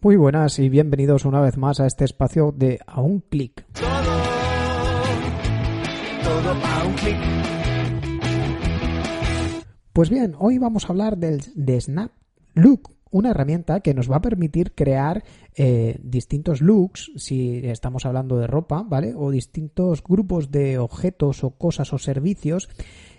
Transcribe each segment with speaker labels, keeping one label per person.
Speaker 1: Muy buenas y bienvenidos una vez más a este espacio de A un clic.
Speaker 2: Todo, a un clic.
Speaker 1: Pues bien, hoy vamos a hablar del, de Snap Look, una herramienta que nos va a permitir crear eh, distintos looks, si estamos hablando de ropa, ¿vale? O distintos grupos de objetos o cosas o servicios.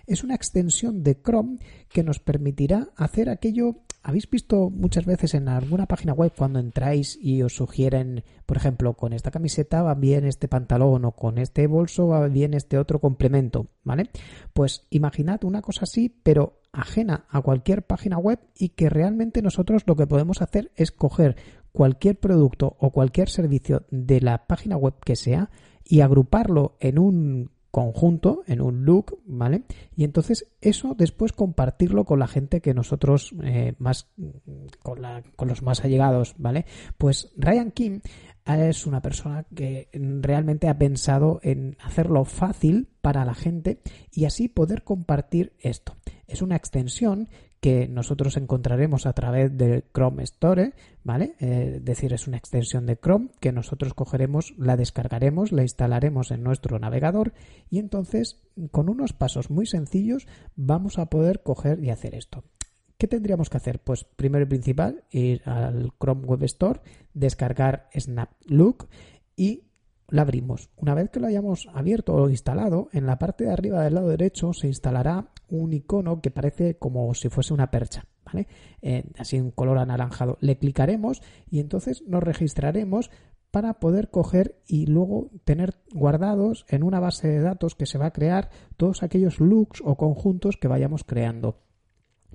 Speaker 1: Es una extensión de Chrome que nos permitirá hacer aquello ¿Habéis visto muchas veces en alguna página web cuando entráis y os sugieren, por ejemplo, con esta camiseta va bien este pantalón o con este bolso va bien este otro complemento, ¿vale? Pues imaginad una cosa así, pero ajena a cualquier página web y que realmente nosotros lo que podemos hacer es coger cualquier producto o cualquier servicio de la página web que sea y agruparlo en un conjunto, en un look, ¿vale? Y entonces eso después compartirlo con la gente que nosotros eh, más, con, la, con los más allegados, ¿vale? Pues Ryan Kim es una persona que realmente ha pensado en hacerlo fácil para la gente y así poder compartir esto. Es una extensión que nosotros encontraremos a través del Chrome Store, ¿vale? Eh, es decir, es una extensión de Chrome que nosotros cogeremos, la descargaremos, la instalaremos en nuestro navegador y entonces con unos pasos muy sencillos vamos a poder coger y hacer esto. ¿Qué tendríamos que hacer? Pues primero y principal, ir al Chrome Web Store, descargar SnapLook y la abrimos. Una vez que lo hayamos abierto o instalado, en la parte de arriba del lado derecho se instalará un icono que parece como si fuese una percha, ¿vale? Eh, así un color anaranjado. Le clicaremos y entonces nos registraremos para poder coger y luego tener guardados en una base de datos que se va a crear todos aquellos looks o conjuntos que vayamos creando.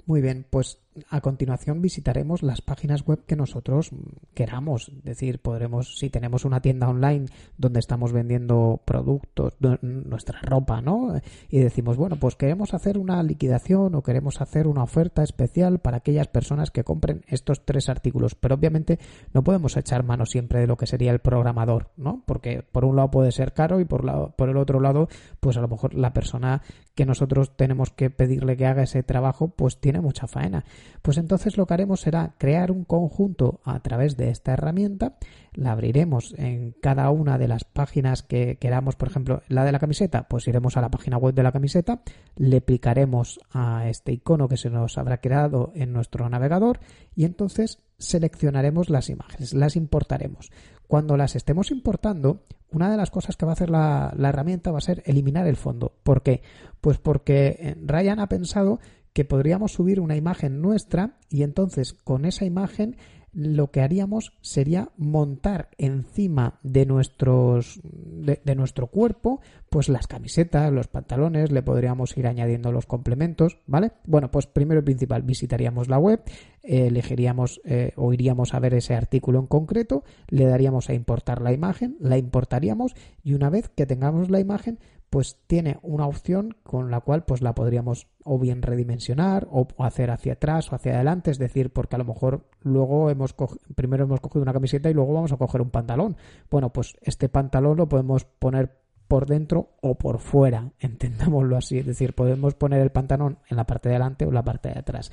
Speaker 1: Muy bien, pues a continuación visitaremos las páginas web que nosotros queramos. Es decir, podremos, si tenemos una tienda online donde estamos vendiendo productos, nuestra ropa, ¿no? Y decimos, bueno, pues queremos hacer una liquidación o queremos hacer una oferta especial para aquellas personas que compren estos tres artículos. Pero obviamente no podemos echar mano siempre de lo que sería el programador, ¿no? Porque por un lado puede ser caro y por, la, por el otro lado, pues a lo mejor la persona que nosotros tenemos que pedirle que haga ese trabajo, pues tiene mucha faena. Pues entonces lo que haremos será crear un conjunto a través de esta herramienta, la abriremos en cada una de las páginas que queramos, por ejemplo, la de la camiseta, pues iremos a la página web de la camiseta, le picaremos a este icono que se nos habrá creado en nuestro navegador y entonces seleccionaremos las imágenes, las importaremos. Cuando las estemos importando, una de las cosas que va a hacer la, la, herramienta va a ser eliminar el fondo. ¿Por qué? Pues porque eh, Ryan ha pensado que podríamos subir una imagen nuestra y entonces con esa imagen lo que haríamos sería montar encima de nuestros de, nuestro cuerpo pues las camisetas los pantalones le podríamos ir añadiendo los complementos vale bueno pues primero y principal visitaríamos la web elegiríamos eh, o iríamos a ver ese artículo en concreto le daríamos a importar la imagen la importaríamos y una vez que tengamos la imagen pues tiene una opción con la cual pues la podríamos o bien redimensionar o hacer hacia atrás o hacia adelante, es decir, porque a lo mejor luego hemos primero hemos cogido una camiseta y luego vamos a coger un pantalón. Bueno, pues este pantalón lo podemos poner por dentro o por fuera, entendámoslo así, es decir, podemos poner el pantalón en la parte de adelante o en la parte de atrás.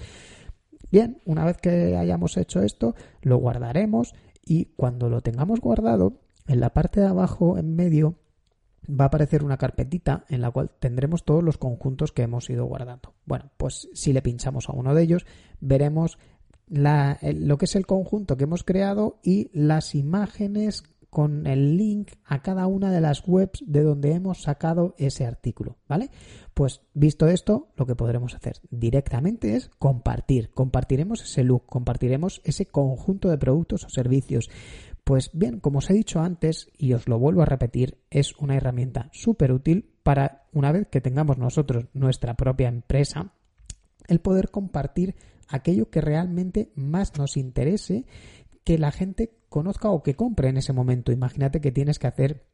Speaker 1: Bien, una vez que hayamos hecho esto, lo guardaremos y cuando lo tengamos guardado, en la parte de abajo en medio va a aparecer una carpetita en la cual tendremos todos los conjuntos que hemos ido guardando. Bueno, pues si le pinchamos a uno de ellos, veremos lo que es el conjunto que hemos creado y las imágenes con el link a cada una de las webs de donde hemos sacado ese artículo, ¿vale? Pues visto esto, lo que podremos hacer directamente es compartir. Compartiremos ese look, compartiremos ese conjunto de productos o servicios. Pues bien, como os he dicho antes, y os lo vuelvo a repetir, es una herramienta súper útil para, una vez que tengamos nosotros nuestra propia empresa, el poder compartir aquello que realmente más nos interese que la gente conozca o que compre en ese momento. Imagínate que tienes que hacer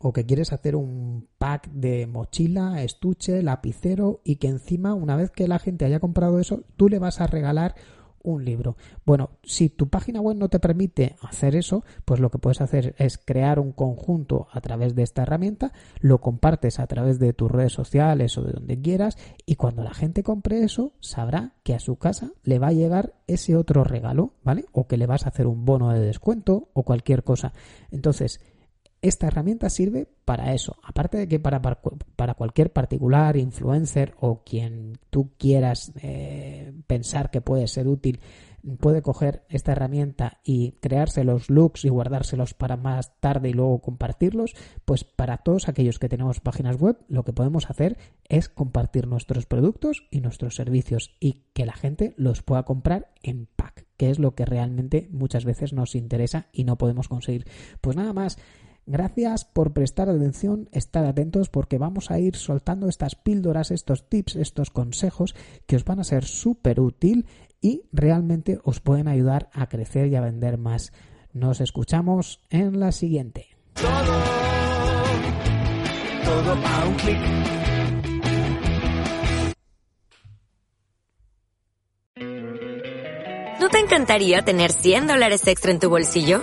Speaker 1: o que quieres hacer un pack de mochila, estuche, lapicero y que encima una vez que la gente haya comprado eso, tú le vas a regalar un libro. Bueno, si tu página web no te permite hacer eso, pues lo que puedes hacer es crear un conjunto a través de esta herramienta, lo compartes a través de tus redes sociales o de donde quieras y cuando la gente compre eso, sabrá que a su casa le va a llegar ese otro regalo, ¿vale? O que le vas a hacer un bono de descuento o cualquier cosa. Entonces, esta herramienta sirve para eso. Aparte de que para, para cualquier particular, influencer o quien tú quieras eh, pensar que puede ser útil, puede coger esta herramienta y crearse los looks y guardárselos para más tarde y luego compartirlos, pues para todos aquellos que tenemos páginas web, lo que podemos hacer es compartir nuestros productos y nuestros servicios y que la gente los pueda comprar en pack, que es lo que realmente muchas veces nos interesa y no podemos conseguir. Pues nada más. Gracias por prestar atención, estar atentos porque vamos a ir soltando estas píldoras, estos tips, estos consejos que os van a ser súper útil y realmente os pueden ayudar a crecer y a vender más. Nos escuchamos en la siguiente. Todo, todo a un clic.
Speaker 3: ¿No te encantaría tener 100 dólares extra en tu bolsillo?